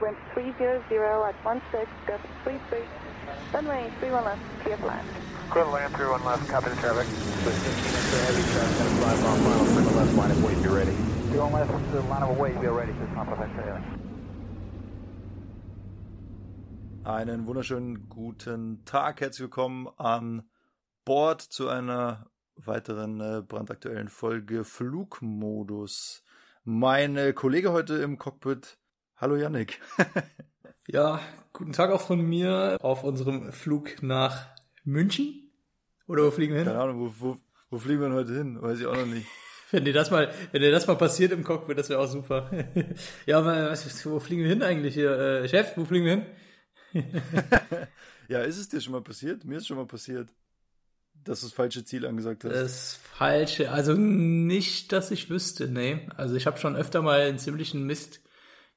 wind 300 at 16, gust 33, runway 31 left, clear for land. Clear to land, 31 left, copy the traffic. With 15 into heavy traffic, gonna fly final, clear to left, line of weight, be ready. 31 left, to line of weight, be ready, just pump up extra Einen wunderschönen guten Tag, herzlich willkommen an Bord zu einer weiteren äh, brandaktuellen Folge Flugmodus. Mein Kollege heute im Cockpit, hallo Yannick. ja, guten Tag auch von mir auf unserem Flug nach München. Oder wo fliegen wir hin? Keine Ahnung, wo, wo, wo fliegen wir denn heute hin? Weiß ich auch noch nicht. Wenn dir das mal, wenn dir das mal passiert im Cockpit, das wäre auch super. ja, aber was, wo fliegen wir hin eigentlich hier? Äh, Chef, wo fliegen wir hin? ja, ist es dir schon mal passiert? Mir ist schon mal passiert, dass du das falsche Ziel angesagt hast. Das falsche, also nicht, dass ich wüsste, nee. Also ich habe schon öfter mal einen ziemlichen Mist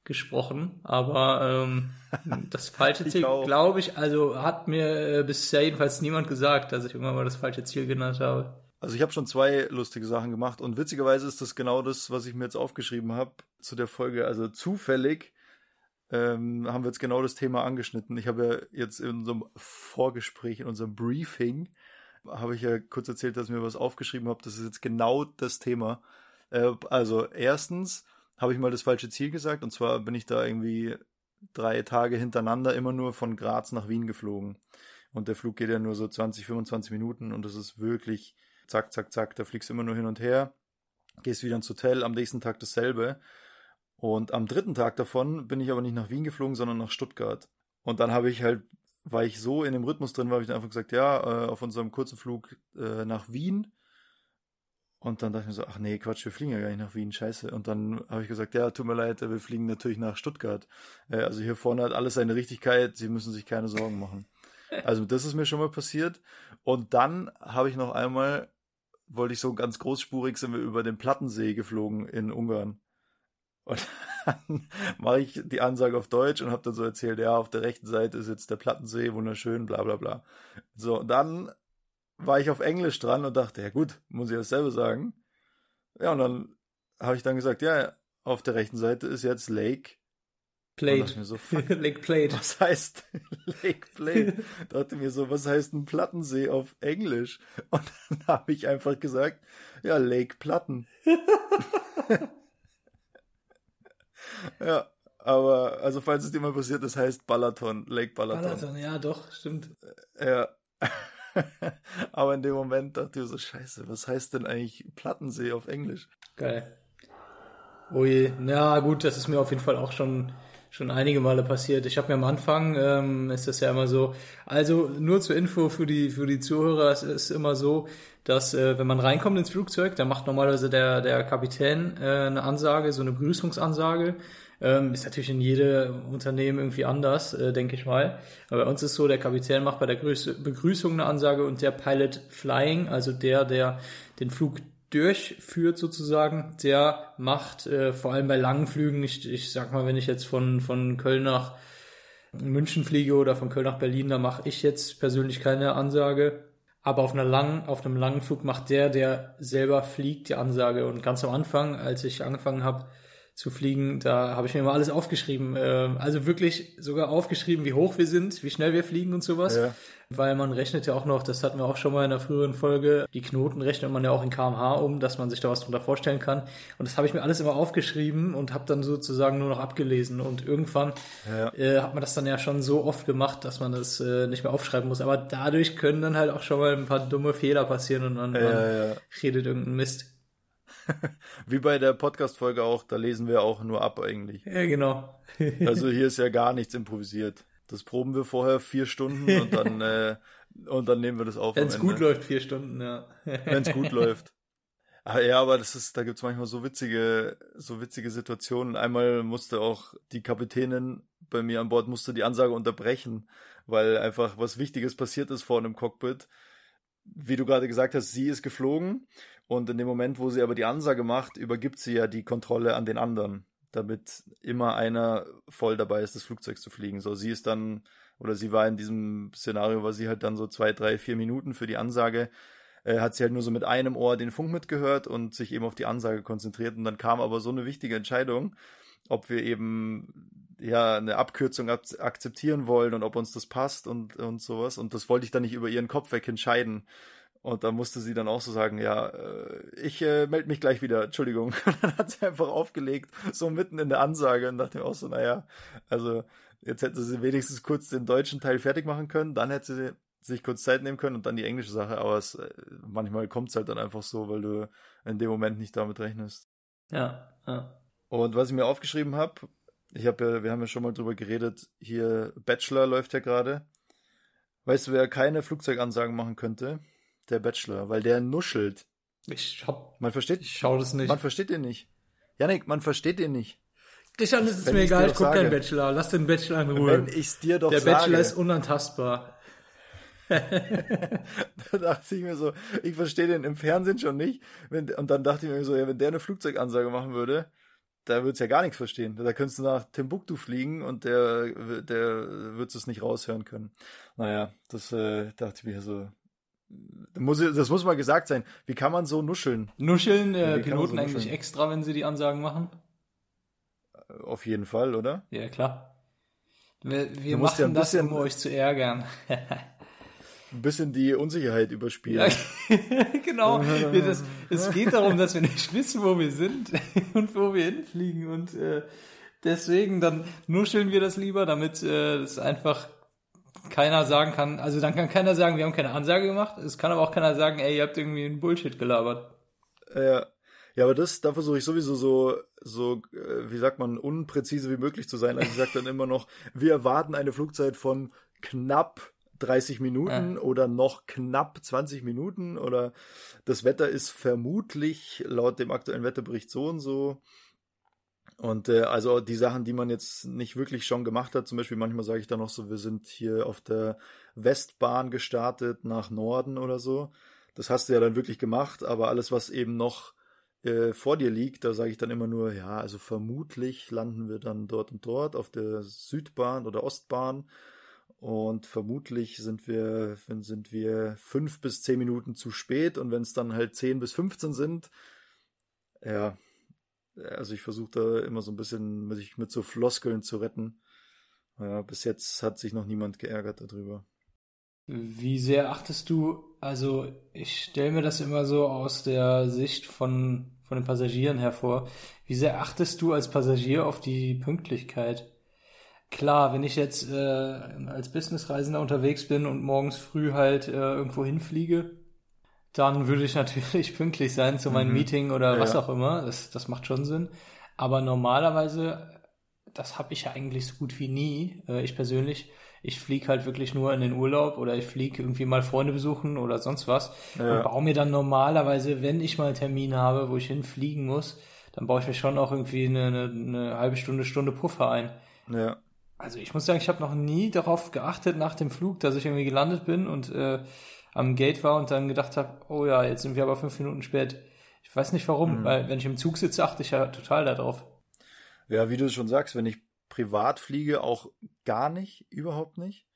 gesprochen, aber ähm, das falsche Ziel, glaube ich, also hat mir äh, bisher jedenfalls niemand gesagt, dass ich irgendwann mal das falsche Ziel genannt habe. Also ich habe schon zwei lustige Sachen gemacht und witzigerweise ist das genau das, was ich mir jetzt aufgeschrieben habe zu der Folge. Also zufällig ähm, haben wir jetzt genau das Thema angeschnitten. Ich habe ja jetzt in unserem Vorgespräch, in unserem Briefing, habe ich ja kurz erzählt, dass ich mir was aufgeschrieben habe. Das ist jetzt genau das Thema. Äh, also erstens habe ich mal das falsche Ziel gesagt und zwar bin ich da irgendwie drei Tage hintereinander immer nur von Graz nach Wien geflogen. Und der Flug geht ja nur so 20, 25 Minuten und das ist wirklich zack, zack, zack. Da fliegst du immer nur hin und her, gehst wieder ins Hotel, am nächsten Tag dasselbe. Und am dritten Tag davon bin ich aber nicht nach Wien geflogen, sondern nach Stuttgart. Und dann habe ich halt, weil ich so in dem Rhythmus drin war, habe ich dann einfach gesagt, ja, äh, auf unserem kurzen Flug äh, nach Wien. Und dann dachte ich mir so, ach nee, Quatsch, wir fliegen ja gar nicht nach Wien, scheiße. Und dann habe ich gesagt, ja, tut mir leid, wir fliegen natürlich nach Stuttgart. Äh, also hier vorne hat alles seine Richtigkeit, Sie müssen sich keine Sorgen machen. Also das ist mir schon mal passiert. Und dann habe ich noch einmal, wollte ich so ganz großspurig, sind wir über den Plattensee geflogen in Ungarn. Und dann mache ich die Ansage auf Deutsch und habe dann so erzählt, ja, auf der rechten Seite ist jetzt der Plattensee, wunderschön, bla bla bla. So, und dann war ich auf Englisch dran und dachte, ja gut, muss ich dasselbe sagen. Ja, und dann habe ich dann gesagt, ja, auf der rechten Seite ist jetzt Lake Plate. So, Lake Plate. Was heißt Lake Plate? dachte mir so, was heißt ein Plattensee auf Englisch? Und dann habe ich einfach gesagt, ja, Lake Platten. Ja, aber also falls es dir mal passiert, das heißt Balaton, Lake Balaton. Balaton, ja, doch, stimmt. Ja. aber in dem Moment dachte ich so, scheiße, was heißt denn eigentlich Plattensee auf Englisch? Geil. Ui, na gut, das ist mir auf jeden Fall auch schon schon einige Male passiert. Ich habe mir am Anfang ähm, ist das ja immer so. Also nur zur Info für die für die Zuhörer, es ist immer so, dass äh, wenn man reinkommt ins Flugzeug, dann macht normalerweise der der Kapitän äh, eine Ansage, so eine Begrüßungsansage. Ähm, ist natürlich in jedem Unternehmen irgendwie anders, äh, denke ich mal. Aber bei uns ist so, der Kapitän macht bei der Begrüßung eine Ansage und der Pilot Flying, also der, der den Flug durchführt sozusagen, der macht äh, vor allem bei langen Flügen, ich, ich sag mal, wenn ich jetzt von, von Köln nach München fliege oder von Köln nach Berlin, da mache ich jetzt persönlich keine Ansage. Aber auf einer langen, auf einem langen Flug macht der, der selber fliegt, die Ansage. Und ganz am Anfang, als ich angefangen habe, zu fliegen. Da habe ich mir mal alles aufgeschrieben. Äh, also wirklich sogar aufgeschrieben, wie hoch wir sind, wie schnell wir fliegen und sowas. Ja. Weil man rechnet ja auch noch, das hatten wir auch schon mal in einer früheren Folge, die Knoten rechnet man ja auch in kmh um, dass man sich da was drunter vorstellen kann. Und das habe ich mir alles immer aufgeschrieben und habe dann sozusagen nur noch abgelesen. Und irgendwann ja. äh, hat man das dann ja schon so oft gemacht, dass man das äh, nicht mehr aufschreiben muss. Aber dadurch können dann halt auch schon mal ein paar dumme Fehler passieren und dann, ja, dann redet irgendein Mist. Wie bei der Podcast-Folge auch, da lesen wir auch nur ab eigentlich. Ja, genau. also hier ist ja gar nichts improvisiert. Das proben wir vorher vier Stunden und dann, äh, und dann nehmen wir das auf. Wenn es gut läuft, vier Stunden, ja. Wenn es gut läuft. Ah, ja, aber das ist, da gibt's manchmal so witzige, so witzige Situationen. Einmal musste auch die Kapitänin bei mir an Bord musste die Ansage unterbrechen, weil einfach was Wichtiges passiert ist vor einem Cockpit. Wie du gerade gesagt hast, sie ist geflogen und in dem Moment, wo sie aber die Ansage macht, übergibt sie ja die Kontrolle an den anderen, damit immer einer voll dabei ist, das Flugzeug zu fliegen. So, sie ist dann, oder sie war in diesem Szenario, war sie halt dann so zwei, drei, vier Minuten für die Ansage, äh, hat sie halt nur so mit einem Ohr den Funk mitgehört und sich eben auf die Ansage konzentriert. Und dann kam aber so eine wichtige Entscheidung, ob wir eben ja eine Abkürzung akzeptieren wollen und ob uns das passt und, und sowas. Und das wollte ich dann nicht über ihren Kopf weg entscheiden. Und da musste sie dann auch so sagen, ja, äh, ich äh, melde mich gleich wieder, Entschuldigung. Und dann hat sie einfach aufgelegt, so mitten in der Ansage und dachte mir auch so, naja, also jetzt hätte sie wenigstens kurz den deutschen Teil fertig machen können, dann hätte sie sich kurz Zeit nehmen können und dann die englische Sache, aber es, äh, manchmal kommt es halt dann einfach so, weil du in dem Moment nicht damit rechnest. Ja, ja. Und was ich mir aufgeschrieben habe, ich habe ja, wir haben ja schon mal drüber geredet, hier Bachelor läuft ja gerade. Weißt du, wer keine Flugzeugansagen machen könnte? Der Bachelor, weil der nuschelt. Ich hab, man versteht, ich schau das nicht. Man versteht den nicht. Janik, man versteht den nicht. Christian, ist es mir egal, ich guck keinen Bachelor. Lass den Bachelor in Ruhe. Wenn ich's dir doch Der sage. Bachelor ist unantastbar. da dachte ich mir so, ich verstehe den im Fernsehen schon nicht. Wenn, und dann dachte ich mir so, ja, wenn der eine Flugzeugansage machen würde, da würdest ja gar nichts verstehen. Da könntest du nach Timbuktu fliegen und der, der wird es nicht raushören können. Naja, das äh, dachte ich mir so. Das muss, das muss mal gesagt sein. Wie kann man so nuscheln? Nuscheln äh, Ja, Piloten so eigentlich nuscheln? extra, wenn sie die Ansagen machen? Auf jeden Fall, oder? Ja, klar. Wir, wir ja machen ein das, um euch zu ärgern. Ein bisschen die Unsicherheit Ja, überspielen. genau. Wir, das, es geht darum, dass wir nicht wissen, wo wir sind und wo wir hinfliegen. Und äh, deswegen dann nuscheln wir das lieber, damit äh, das einfach keiner sagen kann. Also dann kann keiner sagen, wir haben keine Ansage gemacht. Es kann aber auch keiner sagen, ey, ihr habt irgendwie einen Bullshit gelabert. Ja. Ja, aber das, da versuche ich sowieso so, so, äh, wie sagt man, unpräzise wie möglich zu sein. Also ich sage dann immer noch, wir erwarten eine Flugzeit von knapp 30 Minuten oder noch knapp 20 Minuten oder das Wetter ist vermutlich laut dem aktuellen Wetterbericht so und so. Und äh, also die Sachen, die man jetzt nicht wirklich schon gemacht hat, zum Beispiel manchmal sage ich dann noch so, wir sind hier auf der Westbahn gestartet nach Norden oder so. Das hast du ja dann wirklich gemacht, aber alles, was eben noch äh, vor dir liegt, da sage ich dann immer nur, ja, also vermutlich landen wir dann dort und dort auf der Südbahn oder Ostbahn und vermutlich sind wir, sind wir fünf bis zehn Minuten zu spät und wenn es dann halt zehn bis 15 sind, ja, also ich versuche da immer so ein bisschen mich mit so Floskeln zu retten. Ja, bis jetzt hat sich noch niemand geärgert darüber. Wie sehr achtest du, also ich stelle mir das immer so aus der Sicht von, von den Passagieren hervor, wie sehr achtest du als Passagier auf die Pünktlichkeit? Klar, wenn ich jetzt äh, als Businessreisender unterwegs bin und morgens früh halt äh, irgendwo hinfliege, dann würde ich natürlich pünktlich sein zu meinem Mhm. Meeting oder Ja, was auch immer. Das, das macht schon Sinn. Aber normalerweise, das habe ich ja eigentlich so gut wie nie. Äh, ich persönlich, ich fliege halt wirklich nur in den Urlaub oder ich fliege irgendwie mal Freunde besuchen oder sonst was. Ja. Und baue mir dann normalerweise, wenn ich mal einen Termin habe, wo ich hinfliegen muss, dann baue ich mir schon auch irgendwie eine, eine, eine halbe Stunde, Stunde Puffer ein. Ja, Also ich muss sagen, ich habe noch nie darauf geachtet nach dem Flug, dass ich irgendwie gelandet bin und äh, am Gate war und dann gedacht habe, oh ja, jetzt sind wir aber fünf Minuten spät. Ich weiß nicht warum, Mhm. weil wenn ich im Zug sitze, achte ich ja total darauf. ja, wie du schon sagst, wenn ich privat fliege, auch gar nicht, überhaupt nicht.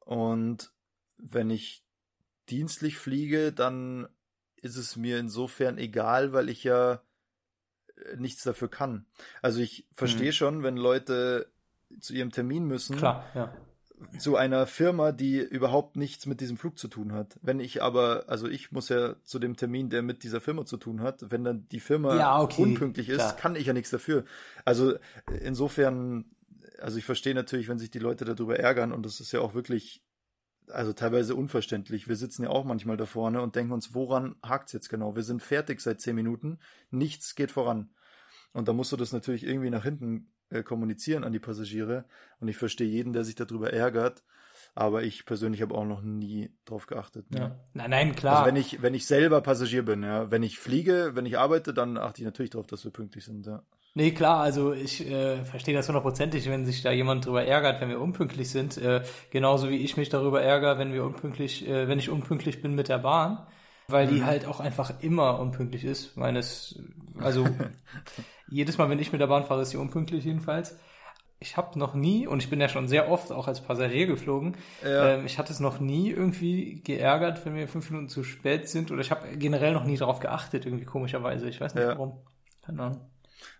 Und wenn ich dienstlich fliege, dann ist es mir insofern egal, weil ich ja äh, nichts dafür kann. Also ich verstehe Mhm. schon, wenn Leute zu ihrem Termin müssen, Klar, ja. zu einer Firma, die überhaupt nichts mit diesem Flug zu tun hat. Wenn ich aber, also ich muss ja zu dem Termin, der mit dieser Firma zu tun hat, wenn dann die Firma Ja, okay, unpünktlich ist, klar. kann ich ja nichts dafür. Also insofern, also ich verstehe natürlich, wenn sich die Leute darüber ärgern und das ist ja auch wirklich, also teilweise unverständlich. Wir sitzen ja auch manchmal da vorne und denken uns, woran hakt's jetzt genau? Wir sind fertig seit zehn Minuten, nichts geht voran. Und da musst du das natürlich irgendwie nach hinten äh, kommunizieren an die Passagiere. Und ich verstehe jeden, der sich darüber ärgert. Aber ich persönlich habe auch noch nie drauf geachtet. Ne? ja. Nein, nein, klar. Also wenn ich, wenn ich selber Passagier bin, ja. Wenn ich fliege, wenn ich arbeite, dann achte ich natürlich darauf, dass wir pünktlich sind, ja. Nee, klar, also ich äh, verstehe das hundertprozentig, wenn sich da jemand drüber ärgert, wenn wir unpünktlich sind. Äh, genauso wie ich mich darüber ärgere, wenn wir unpünktlich, äh, wenn ich unpünktlich bin mit der Bahn, weil die halt auch einfach immer unpünktlich ist. Meines, also jedes Mal, wenn ich mit der Bahn fahre, ist sie unpünktlich jedenfalls. Ich habe noch nie, und ich bin ja schon sehr oft auch als Passagier geflogen, Ja. ähm, ich hatte es noch nie irgendwie geärgert, wenn wir fünf Minuten zu spät sind. Oder ich habe generell noch nie darauf geachtet, irgendwie komischerweise. Ich weiß nicht Ja. warum. Keine Ahnung.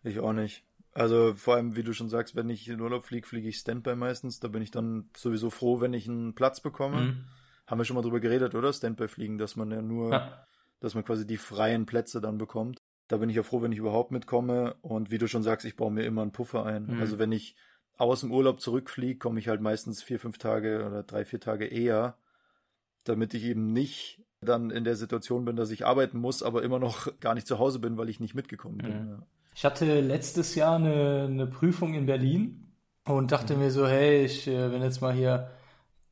Ich auch nicht. Also vor allem, wie du schon sagst, wenn ich in Urlaub fliege, fliege ich Standby meistens. Da bin ich dann sowieso froh, wenn ich einen Platz bekomme. Mhm. Haben wir schon mal drüber geredet, oder? Standby-Fliegen, dass man ja nur, Ja. dass man quasi die freien Plätze dann bekommt. Da bin ich ja froh, wenn ich überhaupt mitkomme. Und wie du schon sagst, ich baue mir immer einen Puffer ein. Mhm. Also wenn ich aus dem Urlaub zurückfliege, komme ich halt meistens vier, fünf Tage oder drei, vier Tage eher, damit ich eben nicht dann in der Situation bin, dass ich arbeiten muss, aber immer noch gar nicht zu Hause bin, weil ich nicht mitgekommen bin. Mhm. Ja. Ich hatte letztes Jahr eine, eine Prüfung in Berlin und dachte Mhm. mir so, hey, ich äh, bin jetzt mal hier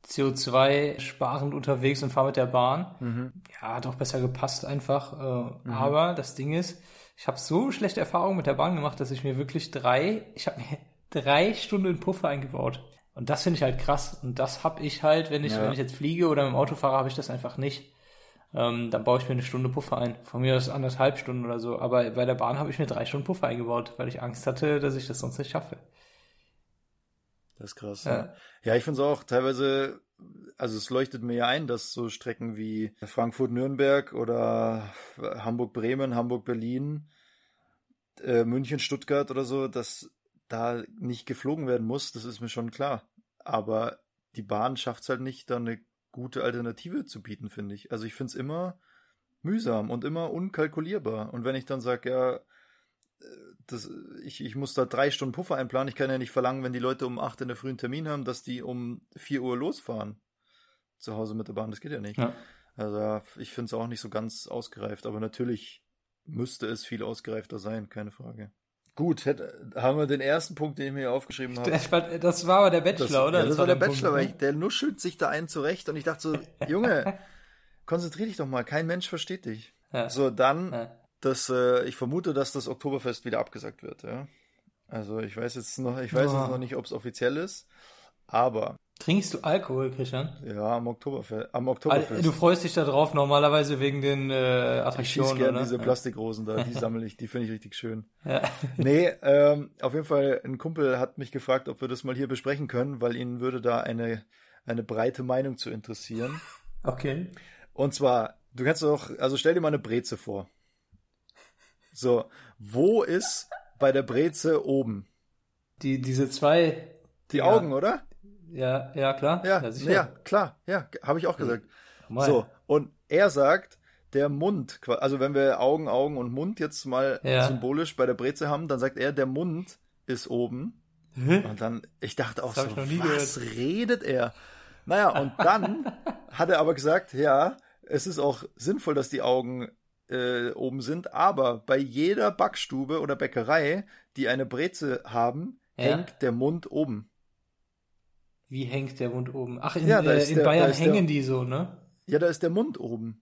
CO2 sparend unterwegs und fahre mit der Bahn. Mhm. Ja, hat auch besser gepasst einfach. Äh, Mhm. Aber das Ding ist, ich habe so schlechte Erfahrungen mit der Bahn gemacht, dass ich mir wirklich drei, ich habe mir drei Stunden Puffer eingebaut. Und das finde ich halt krass. Und das habe ich halt, wenn ich, Ja. wenn ich jetzt fliege oder mit dem Auto fahre, habe ich das einfach nicht. Ähm, dann baue ich mir eine Stunde Puffer ein. Von mir aus anderthalb Stunden oder so. Aber bei der Bahn habe ich mir drei Stunden Puffer eingebaut, weil ich Angst hatte, dass ich das sonst nicht schaffe. Das ist krass. Ja. Ja, ja ich finde es auch teilweise, also es leuchtet mir ja ein, dass so Strecken wie Frankfurt-Nürnberg oder Hamburg-Bremen, Hamburg-Berlin, äh, München-Stuttgart oder so, dass da nicht geflogen werden muss, das ist mir schon klar. Aber die Bahn schafft es halt nicht, da eine gute Alternative zu bieten, finde ich. Also ich finde es immer mühsam und immer unkalkulierbar. Und wenn ich dann sage, ja, das, ich, ich muss da drei Stunden Puffer einplanen. Ich kann ja nicht verlangen, wenn die Leute um acht in der frühen Termin haben, dass die um vier Uhr losfahren. Zu Hause mit der Bahn, das geht ja nicht. Ja. Also ich finde es auch nicht so ganz ausgereift, aber natürlich müsste es viel ausgereifter sein, keine Frage. Gut, hätte, haben wir den ersten Punkt, den ich mir aufgeschrieben habe. Das war, das war aber der Bachelor, Das, oder? ja, das, war der dein Bachelor, Punkt, weil ich, der nuschelt sich da einen zurecht und ich dachte so, Junge, konzentrier dich doch mal, kein Mensch versteht dich. ne? Ja. So, dann, Ja. Das, äh, ich vermute, dass das Oktoberfest wieder abgesagt wird, ja. Also ich weiß jetzt noch, ich weiß Oh. jetzt noch nicht, ob es offiziell ist, aber Trinkst du Alkohol, Christian? ja, am Oktoberfest, am Oktoberfest. Du freust dich da drauf normalerweise wegen den äh, ich schieße Attraktionen, gerne oder? diese Plastikrosen da, die sammle ich, die finde ich richtig schön. Ja. Nee, ähm, auf jeden Fall, ein Kumpel hat mich gefragt, ob wir das mal hier besprechen können, weil ihn würde da eine, eine breite Meinung zu interessieren. Okay. Und zwar, du kannst doch, also stell dir mal eine Breze vor. So, wo ist bei der Breze oben? Die, diese zwei. Die Ja. Augen, oder? Ja, ja, klar. Ja, ja, ja, klar, ja, habe ich auch gesagt. Mal. So, und er sagt, der Mund, also wenn wir Augen, Augen und Mund jetzt mal symbolisch bei der Breze haben, dann sagt er, der Mund ist oben. Hä? Und dann, ich dachte auch Das so, was redet er? Naja, und dann hat er aber gesagt, ja, es ist auch sinnvoll, dass die Augen äh, oben sind, aber bei jeder Backstube oder Bäckerei, die eine Breze haben, Ja. hängt der Mund oben. Wie hängt der Mund oben? Ach, in, Ja, äh, in der- Bayern ist der- hängen die so, ne? Ja, da ist der Mund oben.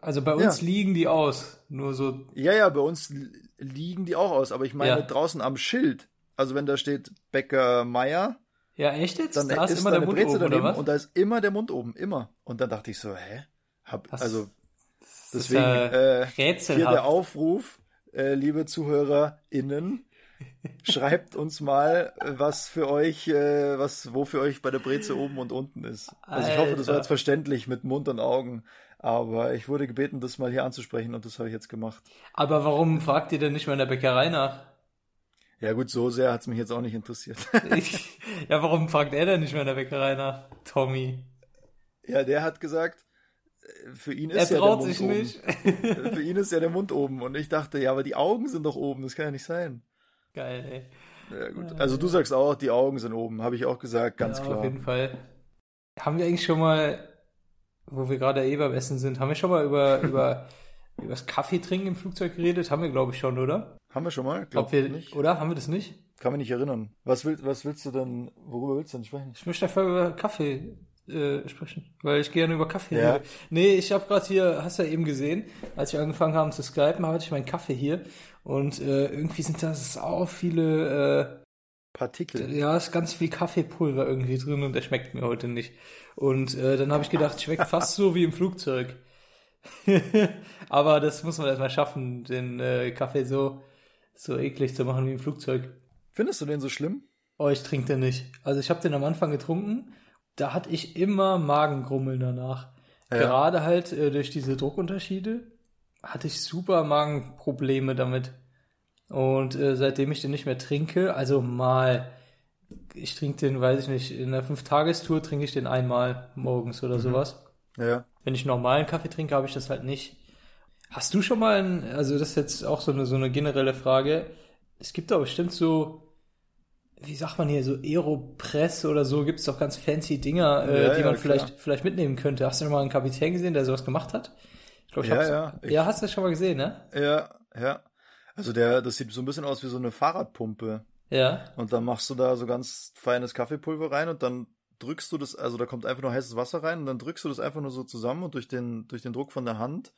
Also bei uns Ja. liegen die aus. Nur so. Ja, ja, bei uns li- liegen die auch aus, aber ich meine draußen am Schild. Also wenn da steht Bäcker Meier, Ja, echt jetzt? dann da ist, ist immer da der Mund Breze oben, daneben und da ist immer der Mund oben, immer. Und dann dachte ich so, hä? Hab, Das- also deswegen ja äh, hier der Aufruf, äh, liebe ZuhörerInnen, schreibt uns mal, äh, was für euch, äh, was, wo für euch bei der Breze oben und unten ist. Also ich hoffe, das war jetzt verständlich mit Mund und Augen. Aber ich wurde gebeten, das mal hier anzusprechen und das habe ich jetzt gemacht. Aber warum fragt ihr denn nicht mal in der Bäckerei nach? Ja gut, so sehr hat's mich jetzt auch nicht interessiert. Ich, ja, warum fragt er denn nicht mehr in der Bäckerei nach? Tommy. ja, der hat gesagt, äh, für ihn Er ist ja der traut Mund sich oben. nicht. Für ihn ist ja der Mund oben. Und ich dachte, ja, aber die Augen sind doch oben, das kann ja nicht sein. Geil, ey. Ja gut. Also du sagst auch, die Augen sind oben, habe ich auch gesagt, ganz ja, klar. Auf jeden Fall. Haben wir eigentlich schon mal, wo wir gerade eh beim Essen sind, haben wir schon mal über, über, über das Kaffee trinken im Flugzeug geredet? Haben wir, glaube ich, schon, oder? Haben wir schon mal? Glaub Ob wir, nicht. Oder? Haben wir das nicht? Kann mich nicht erinnern. Was, will, was willst du denn, worüber willst du denn sprechen? Ich möchte einfach über Kaffee äh, sprechen, weil ich gerne über Kaffee Ja. rede. Nee, ich habe gerade hier, hast du ja eben gesehen, als wir angefangen haben zu skypen, hatte ich meinen Kaffee hier und äh, irgendwie sind da sau viele, Partikel. äh, ja, ist ganz viel Kaffeepulver irgendwie drin und der schmeckt mir heute nicht. Und äh, dann habe ich gedacht, schmeckt fast so wie im Flugzeug. Aber das muss man erstmal schaffen, den äh, Kaffee so, so eklig zu machen wie im Flugzeug. Findest du den so schlimm? Oh, ich trinke den nicht. Also ich habe den am Anfang getrunken, da hatte ich immer Magengrummeln danach. Ja. Gerade halt äh, durch diese Druckunterschiede hatte ich super Magenprobleme damit. Und äh, seitdem ich den nicht mehr trinke, also mal, ich trinke den, weiß ich nicht, in einer Fünf-Tagestour trinke ich den einmal morgens oder sowas. Ja. Wenn ich normalen Kaffee trinke, habe ich das halt nicht. Hast du schon mal, ein, also das ist jetzt auch so eine, so eine generelle Frage. Es gibt doch bestimmt so, wie sagt man hier, so Aeropress oder so, gibt es doch ganz fancy Dinger, äh, Ja, die ja, man klar. vielleicht, vielleicht mitnehmen könnte. Hast du schon mal einen Kapitän gesehen, der sowas gemacht hat? Ich glaube, ich Ja, hab's- ja, ich- ja, hast du das schon mal gesehen, ne? Ja, ja. Also der, das sieht so ein bisschen aus wie so eine Fahrradpumpe. Ja. Und dann machst du da so ganz feines Kaffeepulver rein und dann drückst du das, also da kommt einfach nur heißes Wasser rein und dann drückst du das einfach nur so zusammen und durch den, durch den Druck von der Hand,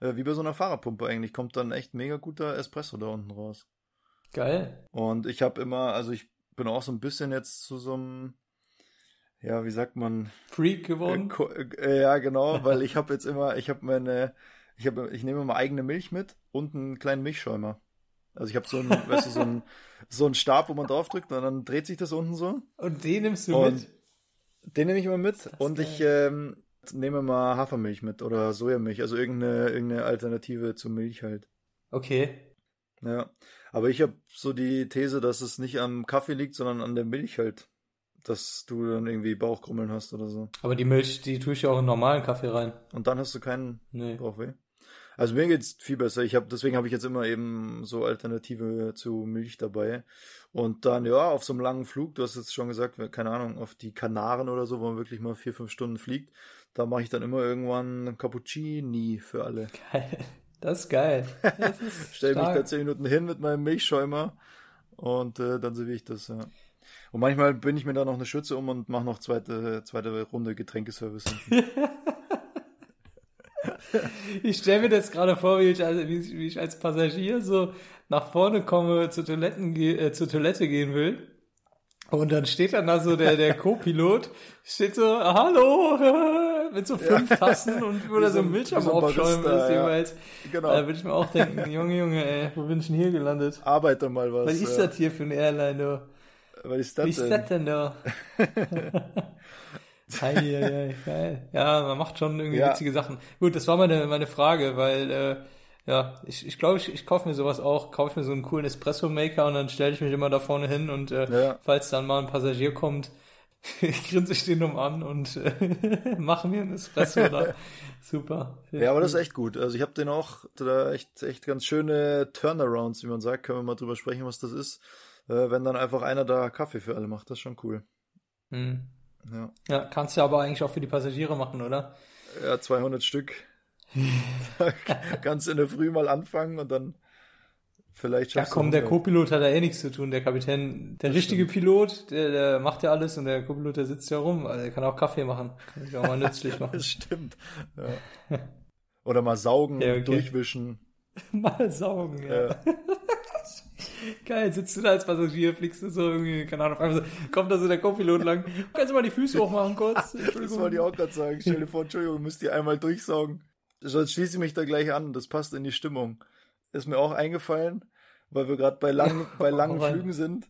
äh, wie bei so einer Fahrradpumpe eigentlich, kommt dann echt mega guter Espresso da unten raus. Geil. Und ich habe immer, also ich bin auch so ein bisschen jetzt zu so einem, ja, wie sagt man, Freak äh, geworden. ko- äh, ja genau, weil ich habe jetzt immer, ich habe meine, ich habe, ich nehme immer eigene Milch mit und einen kleinen Milchschäumer. Also ich habe so einen, weißt du, so einen, so einen Stab, wo man draufdrückt und dann dreht sich das unten so. Und den nimmst du Und mit? Den nehme ich immer mit und geil. ich ähm, nehme mal Hafermilch mit oder Sojamilch, also irgendeine, irgendeine Alternative zur Milch halt. Okay. Ja, aber ich habe so die These, dass es nicht am Kaffee liegt, sondern an der Milch halt, dass du dann irgendwie Bauchkrummeln hast oder so. Aber die Milch, die tue ich ja auch in normalen Kaffee rein. Und dann hast du keinen Nee. Bauchweh. Also mir geht's viel besser. Ich habe deswegen habe ich jetzt immer eben so Alternative zu Milch dabei. Und dann ja auf so einem langen Flug, du hast jetzt schon gesagt, keine Ahnung, auf die Kanaren oder so, wo man wirklich mal vier fünf Stunden fliegt, da mache ich dann immer irgendwann Cappuccini für alle. Geil. Das ist geil. Das ist Stell mich da zehn Minuten hin mit meinem Milchschäumer und äh, dann serviere ich das. Ja. Und manchmal bin ich mir da noch eine Schütze um und mache noch zweite zweite Runde Getränkeservice. Ich stelle mir das gerade vor, wie ich, also, wie, ich- als Passagier so nach vorne komme, zur, Toiletten, äh, zur Toilette gehen will. Und dann steht dann da so der, der Co-Pilot, steht so, hallo, mit so fünf Tassen und wo Wie da so ein- ein Milch wie am so ein Aufschäumen ist ja. jeweils. genau. Da würde ich mir auch denken, Junge, Junge, ey, wo bin ich denn hier gelandet? Arbeite mal was. Was ist ja. das hier für eine Airline, du? Was ist das Wie ist denn? das denn da? Hei, hei, geil. Ja, man macht schon irgendwie Ja. witzige Sachen. Gut, das war meine, meine Frage, weil, äh, ja, ich, ich glaube, ich, ich kaufe mir sowas auch, kaufe mir so einen coolen Espresso-Maker und dann stelle ich mich immer da vorne hin und äh, Ja. falls dann mal ein Passagier kommt, grinse ich den um an und äh, mache mir einen Espresso da. Super. Ja, aber das ist echt gut. Also ich habe den auch da echt, echt ganz schöne Turnarounds, wie man sagt. Können wir mal drüber sprechen, was das ist. Äh, wenn dann einfach einer da Kaffee für alle macht, das ist schon cool. Hm. Ja, Ja, kannst du aber eigentlich auch für die Passagiere machen, oder? ja 200 Stück. kannst du in der Früh mal anfangen und dann vielleicht Ja, komm, der 100. Co-Pilot hat da eh nichts zu tun. Der Kapitän, der richtige Pilot, der, der macht ja alles und der Co-Pilot, der sitzt ja rum. Also der kann auch Kaffee machen. Kann ich auch mal nützlich machen. Das stimmt. Ja. Oder mal saugen, Ja, okay. durchwischen. mal saugen, ja. Ja. Geil, sitzt du da als Passagier, fliegst du so irgendwie, keine Ahnung, auf einmal so, kommt da so der Co-Pilot lang. Kannst du mal die Füße hochmachen kurz? Das wollte ich auch gerade sagen. Stell dir vor, Entschuldigung, müsst ihr einmal durchsaugen. Sonst schließe ich mich da gleich an. Das passt in die Stimmung. Ist mir auch eingefallen, weil wir gerade bei langen, bei langen rein. Flügen sind.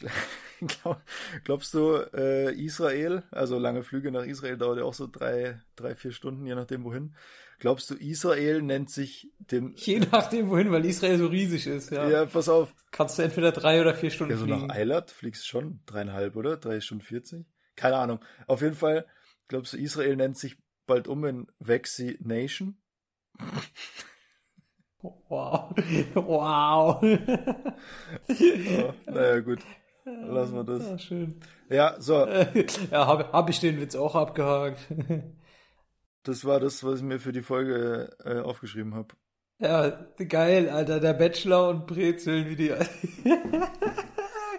Glaub, glaubst du, äh, Israel, also lange Flüge nach Israel dauert ja auch so drei, drei, vier Stunden, je nachdem wohin. Glaubst du, Israel nennt sich dem, Je nachdem wohin, weil Israel so riesig ist, ja. ja, pass auf, Kannst du entweder drei oder vier Stunden ja, so fliegen. nach Eilat fliegst du schon dreieinhalb, oder? Drei Stunden 40? Keine Ahnung. Auf jeden Fall, glaubst du, Israel nennt sich bald um in Vaccination? Wow. Wow. Oh, naja, gut. Lassen wir das. Ja, schön. Ja, so, Ja, habe hab ich den Witz auch abgehakt. das war das, was ich mir für die Folge äh, aufgeschrieben habe. Ja, geil, Alter, der Bachelor und Brezeln, wie die.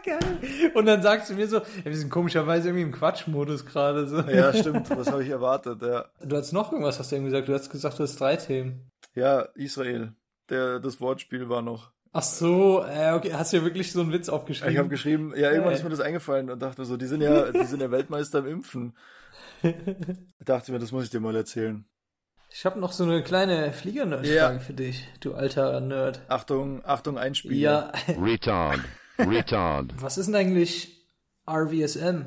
geil. Und dann sagst du mir so, ja, wir sind komischerweise irgendwie im Quatschmodus gerade so. Ja, stimmt, was habe ich erwartet, ja. Du hast noch irgendwas, hast du eben gesagt. Du hast gesagt, du hast drei Themen. Ja, Israel. Der, das Wortspiel war noch. Ach so, äh, okay, hast du ja wirklich so einen Witz aufgeschrieben? Ich habe geschrieben, ja, irgendwann Geil. ist mir das eingefallen und dachte so, die sind ja, die sind ja Weltmeister im Impfen. Ich dachte mir, das muss ich dir mal erzählen. Ich habe noch so eine kleine Flieger-Nerd-Frage Ja. für dich, du alter Nerd. Achtung, Achtung, Einspieler. Ja, Retard. Retard. was ist denn eigentlich RVSM?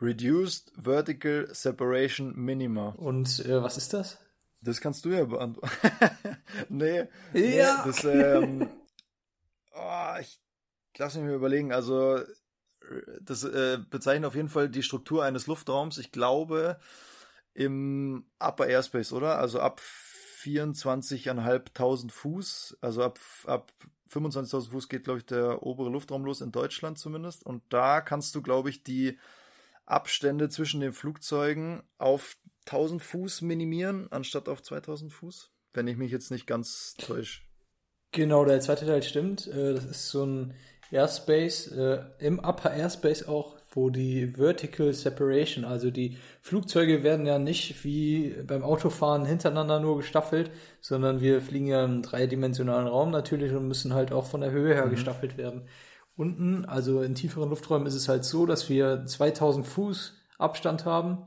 Reduced Vertical Separation Minima. Und äh, was ist das? Das kannst du ja beantworten. nee. Ja. Nee, das, ähm, oh, lass mich mal überlegen. Also, das äh, bezeichnet auf jeden Fall die Struktur eines Luftraums. Ich glaube, im Upper Airspace, oder? Also ab 24.500 Fuß, also ab, ab 25.000 Fuß geht, glaube ich, der obere Luftraum los, in Deutschland zumindest. Und da kannst du, glaube ich, die Abstände zwischen den Flugzeugen auf 1000 Fuß minimieren, anstatt auf 2000 Fuß. Wenn ich mich jetzt nicht ganz täusche. Genau, der zweite Teil stimmt. Äh, Das ist so ein Airspace, äh, im Upper Airspace auch, wo die Vertical Separation, also die Flugzeuge werden ja nicht wie beim Autofahren hintereinander nur gestaffelt, sondern wir fliegen ja im dreidimensionalen Raum natürlich und müssen halt auch von der Höhe her gestaffelt werden. Unten, also in tieferen Lufträumen ist es halt so, dass wir 2000 Fuß Abstand haben,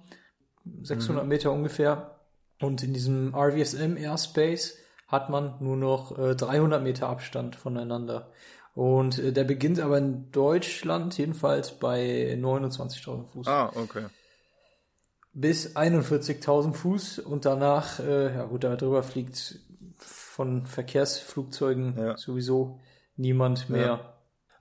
600 Meter ungefähr. Und in diesem RVSM Airspace hat man nur noch äh, 300 Meter Abstand voneinander. Und äh, der beginnt aber in Deutschland jedenfalls bei 29.000 Fuß Ah, okay. bis 41.000 Fuß und danach, äh, ja gut, darüber fliegt von Verkehrsflugzeugen Ja. sowieso niemand mehr.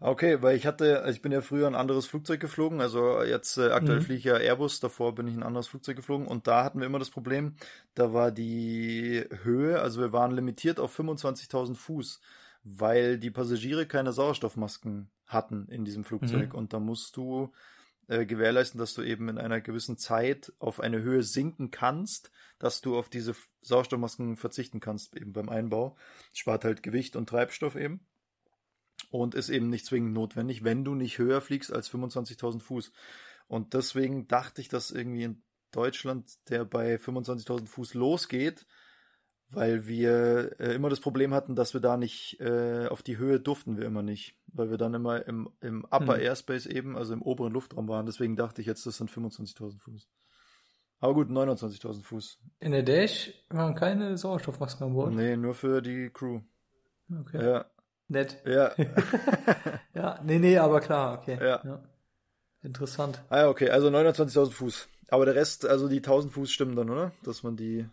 Okay, weil ich hatte, also ich bin ja früher ein anderes Flugzeug geflogen, also jetzt äh, aktuell Mhm. fliege ich ja Airbus, davor bin ich ein anderes Flugzeug geflogen und da hatten wir immer das Problem, da war die Höhe, also wir waren limitiert auf 25.000 Fuß, weil die Passagiere keine Sauerstoffmasken hatten in diesem Flugzeug Mhm. und da musst du äh, gewährleisten, dass du eben in einer gewissen Zeit auf eine Höhe sinken kannst, dass du auf diese Sauerstoffmasken verzichten kannst, eben beim Einbau. Spart halt Gewicht und Treibstoff eben und ist eben nicht zwingend notwendig, wenn du nicht höher fliegst als 25.000 Fuß. Und deswegen dachte ich, dass irgendwie in Deutschland der bei 25.000 Fuß losgeht, weil wir äh, immer das Problem hatten, dass wir da nicht äh, auf die Höhe durften wir immer nicht, weil wir dann immer im, im Upper Hm. Airspace eben, also im oberen Luftraum waren. Deswegen dachte ich jetzt, das sind 25.000 Fuß. Aber gut, 29.000 Fuß. In der Dash waren keine Sauerstoffmasken an Bord. Nee, nur für die Crew. Okay. Ja, Nett. ja. Ja, nee, nee, aber klar, okay. Ja. Interessant. Ah ja, okay, also 29.000 Fuß. Aber der Rest, also die 1000 Fuß stimmen dann, oder? Dass man die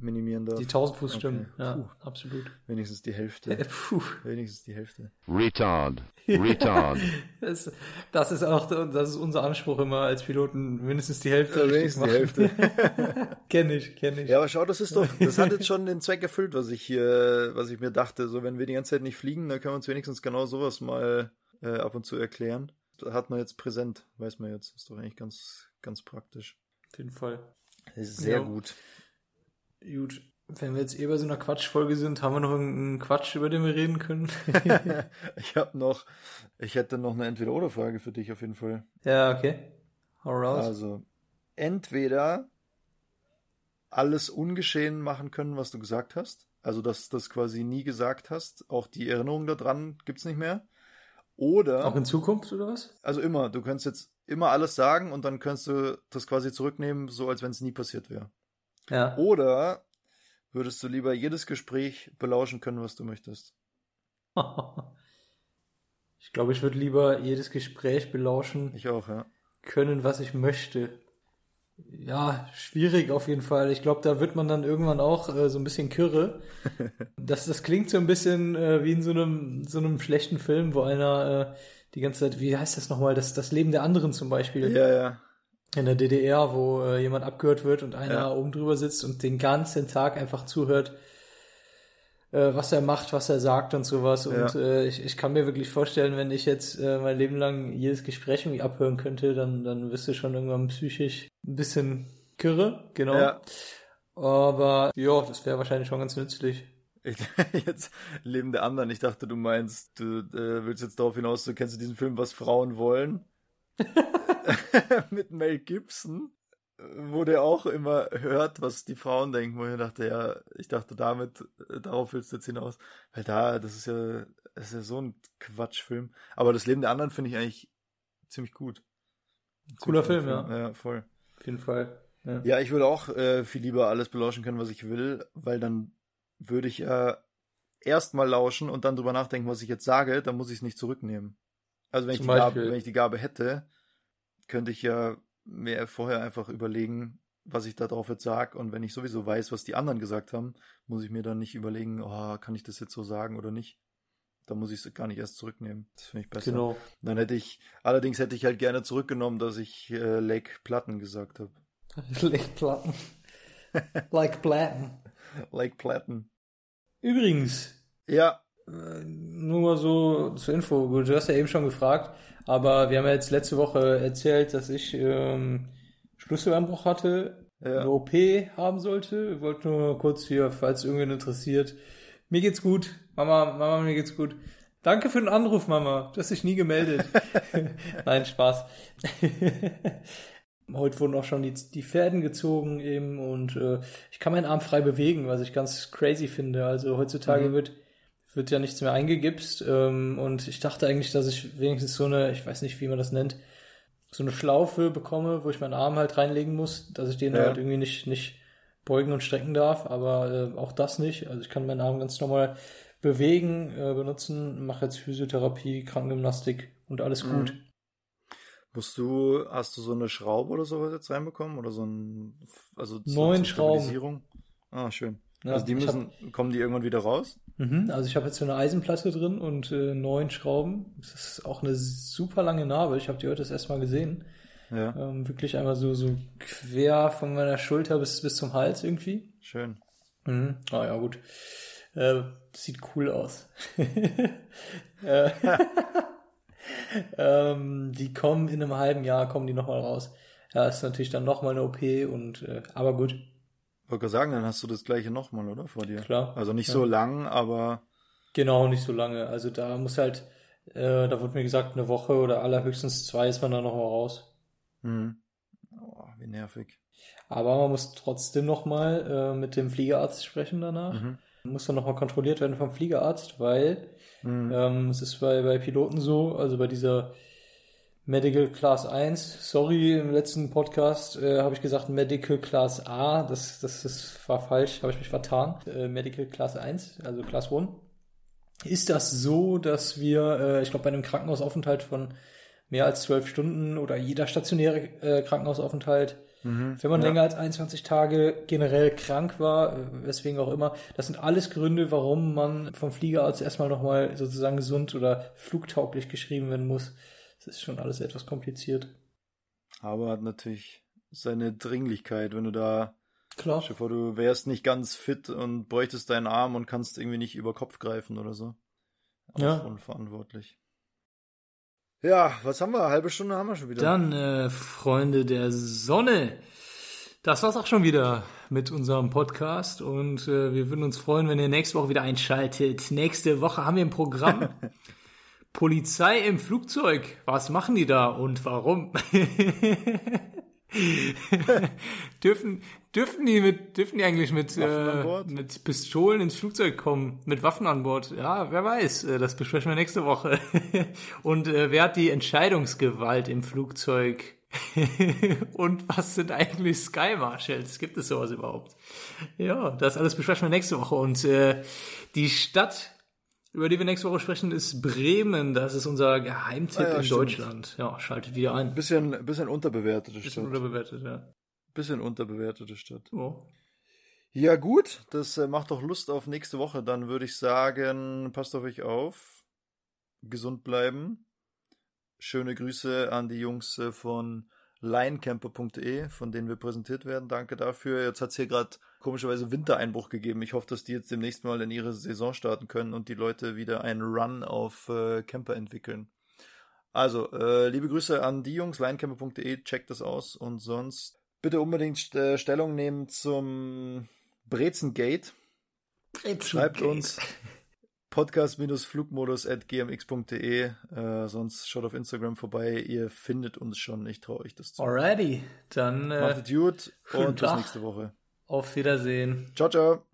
minimieren darf. Die 1000 Fuß Okay. stimmen. Ja, Puh. absolut. Wenigstens die Hälfte. Puh. Wenigstens die Hälfte. retard, retard, Das, das ist auch das ist unser Anspruch immer als Piloten, mindestens die Hälfte. richtig wenigstens die. Hälfte. kenn ich, kenn ich. Ja, aber schau, das ist doch, das hat jetzt schon den Zweck erfüllt, was ich hier, was ich mir dachte. So, wenn wir die ganze Zeit nicht fliegen, dann können wir uns wenigstens genau sowas mal äh, ab und zu erklären. Da hat man jetzt präsent, weiß man jetzt. Ist doch eigentlich ganz, ganz praktisch. Auf jeden Fall. Das sehr Ja. gut. Gut. Wenn wir jetzt eh bei so einer Quatschfolge sind, haben wir noch irgendeinen Quatsch, über den wir reden können? ich habe noch, ich hätte noch eine Entweder-Oder-Frage für dich auf jeden Fall. ja, okay. Hau raus. Also, entweder alles ungeschehen machen können, was du gesagt hast. Also, dass du das quasi nie gesagt hast. Auch die Erinnerung daran gibt's nicht mehr. Oder, Auch in Zukunft oder was? also immer, du könntest jetzt immer alles sagen und dann könntest du das quasi zurücknehmen, so als wenn es nie passiert wäre. Ja. Oder würdest du lieber jedes Gespräch belauschen können, was du möchtest? Ich glaube, ich würde lieber jedes Gespräch belauschen Ich auch, ja. können, was ich möchte. Ja, schwierig auf jeden Fall. Ich glaube, da wird man dann irgendwann auch äh, so ein bisschen kirre. Das, das klingt so ein bisschen äh, wie in so einem, so einem schlechten Film, wo einer äh, die ganze Zeit, wie heißt das nochmal, das, das Leben der anderen zum Beispiel Ja, ja. In der DDR, wo äh, jemand abgehört wird und einer Ja. oben drüber sitzt und den ganzen Tag einfach zuhört, äh, was er macht, was er sagt und sowas. Und Ja. äh, ich, ich kann mir wirklich vorstellen, wenn ich jetzt äh, mein Leben lang jedes Gespräch irgendwie abhören könnte, dann, dann wirst du schon irgendwann psychisch ein bisschen kirre, genau. Ja. Aber ja, das wäre wahrscheinlich schon ganz nützlich. Ich, jetzt Leben der anderen. Ich dachte, du meinst, du äh, willst jetzt darauf hinaus, du kennst du diesen Film, was Frauen wollen? Mit Mel Gibson, wo der auch immer hört, was die Frauen denken, wo ich dachte, ja, ich dachte damit, äh, darauf willst du jetzt hinaus. Weil da, das ist ja, das ist ja so ein Quatschfilm. Aber das Leben der anderen finde ich eigentlich ziemlich gut. Cooler Ziemlich Film, guter Ja, voll. Auf jeden Fall. Ja. Ja, ich würde auch äh, viel lieber alles belauschen können, was ich will, weil dann würde ich ja erstmal lauschen und dann drüber nachdenken, was ich jetzt sage, dann muss ich es nicht zurücknehmen. Also wenn ich, Gabe, wenn ich die Gabe hätte, könnte ich ja mir vorher einfach überlegen, was ich da drauf jetzt sag und wenn ich sowieso weiß, was die anderen gesagt haben, muss ich mir dann nicht überlegen, oh, kann ich das jetzt so sagen oder nicht. Da muss ich es gar nicht erst zurücknehmen. Das finde ich besser. Genau. Dann hätte ich, allerdings hätte ich halt gerne zurückgenommen, dass ich äh, Lake Platten gesagt habe. Lake Platten. like Platten. Lake Platten. Übrigens, Ja, nur mal so zur Info. Du hast ja eben schon gefragt, aber wir haben ja jetzt letzte Woche erzählt, dass ich ähm, Schlüsselanbruch hatte, Ja. eine OP haben sollte. Ich wollte nur kurz hier, falls irgendwen interessiert. Mir geht's gut. Mama, Mama, mir geht's gut. Danke für den Anruf, Mama. Du hast dich nie gemeldet. Nein, Spaß. Heute wurden auch schon die, die Fäden gezogen eben und äh, ich kann meinen Arm frei bewegen, was ich ganz crazy finde. Also heutzutage Mhm. wird, wird ja nichts mehr eingegipst ähm, und ich dachte eigentlich, dass ich wenigstens so eine, ich weiß nicht, wie man das nennt, so eine Schlaufe bekomme, wo ich meinen Arm halt reinlegen muss, dass ich den Ja. halt irgendwie nicht, nicht beugen und strecken darf, aber äh, auch das nicht. Also ich kann meinen Arm ganz normal bewegen, äh, benutzen, mache jetzt Physiotherapie, Krankengymnastik und alles Mhm. gut. musst du, hast du so eine Schraube oder sowas jetzt reinbekommen? Oder so ein, also zur- Neun Schrauben. Stabilisierung? Ah, schön. Ja, also die ich hab- müssen, kommen die irgendwann wieder raus? Mhm, also ich habe jetzt so eine Eisenplatte drin und äh, neun Schrauben. Das ist auch eine super lange Narbe. Ich habe die heute das erste Mal gesehen. Ja, Ähm, wirklich einmal so, so quer von meiner Schulter bis, bis zum Hals irgendwie. schön. Mhm. Ah ja, gut. Äh, sieht cool aus. äh, ähm, die kommen in einem halben Jahr, kommen die nochmal raus. Ja, ist natürlich dann nochmal eine OP und äh, aber gut, Wollte sagen, dann hast du das gleiche nochmal, oder? Vor dir. klar. Also nicht Ja. so lang, aber Genau, nicht so lange. Also da muss halt, äh, da wurde mir gesagt, eine Woche oder allerhöchstens zwei ist man dann nochmal raus. hm. oh, wie nervig. Aber man muss trotzdem nochmal äh, mit dem Fliegerarzt sprechen danach. Mhm. Muss dann nochmal kontrolliert werden vom Fliegerarzt, weil Mhm. ähm, es ist bei, bei Piloten so, also bei dieser Medical Class 1, sorry, im letzten Podcast äh, habe ich gesagt Medical Class A, das, das, das war falsch, habe ich mich vertan. Äh, Medical Class 1, also Class 1. Ist das so, dass wir, äh, ich glaube, bei einem Krankenhausaufenthalt von mehr als zwölf Stunden oder jeder stationäre äh, Krankenhausaufenthalt, Mhm. wenn man Ja. länger als 21 Tage generell krank war, äh, weswegen auch immer, das sind alles Gründe, warum man vom Fliegerarzt erstmal nochmal sozusagen gesund oder flugtauglich geschrieben werden muss. Das ist schon alles etwas kompliziert. Aber hat natürlich seine Dringlichkeit, wenn du da, Klar. stell vor, du wärst nicht ganz fit und bräuchtest deinen Arm und kannst irgendwie nicht über Kopf greifen oder so. Auch Ja. unverantwortlich. Ja, was haben wir? Eine halbe Stunde haben wir schon wieder. Dann, äh, Freunde der Sonne, das war's auch schon wieder mit unserem Podcast und äh, wir würden uns freuen, wenn ihr nächste Woche wieder einschaltet. Nächste Woche haben wir ein Programm. Polizei im Flugzeug. Was machen die da und warum? dürfen, dürfen die mit, dürfen die eigentlich mit, äh, mit Pistolen ins Flugzeug kommen? Mit Waffen an Bord? Ja, wer weiß. Äh, Das besprechen wir nächste Woche. Und äh, wer hat die Entscheidungsgewalt im Flugzeug? Und was sind eigentlich Sky Marshals? Gibt es sowas überhaupt? Ja, das alles besprechen wir nächste Woche. Und äh, die Stadt, über die wir nächste Woche sprechen, ist Bremen. Das ist unser Geheimtipp Ah ja, in stimmt. Deutschland. Ja, schaltet wieder ein. Bisschen, bisschen unterbewertete Bisschen Stadt. unterbewertet, ja. Bisschen unterbewertete Stadt. Oh. Ja, gut, das äh, macht doch Lust auf nächste Woche. Dann würde ich sagen, passt auf euch auf. Gesund bleiben. Schöne Grüße an die Jungs äh, von linecamper.de, von denen wir präsentiert werden. Danke dafür. Jetzt hat es hier gerade komischerweise Wintereinbruch gegeben. Ich hoffe, dass die jetzt demnächst mal in ihre Saison starten können und die Leute wieder einen Run auf äh, Camper entwickeln. Also, äh, liebe Grüße an die Jungs, linecamper.de, checkt das aus und sonst bitte unbedingt äh, Stellung nehmen zum Brezengate. Schreibt uns podcast-flugmodus at gmx.de. Äh, sonst schaut auf Instagram vorbei. Ihr findet uns schon. Ich traue euch das zu. Alrighty, dann Macht äh, gut und bis nächste Woche. Auf Wiedersehen. Ciao, ciao.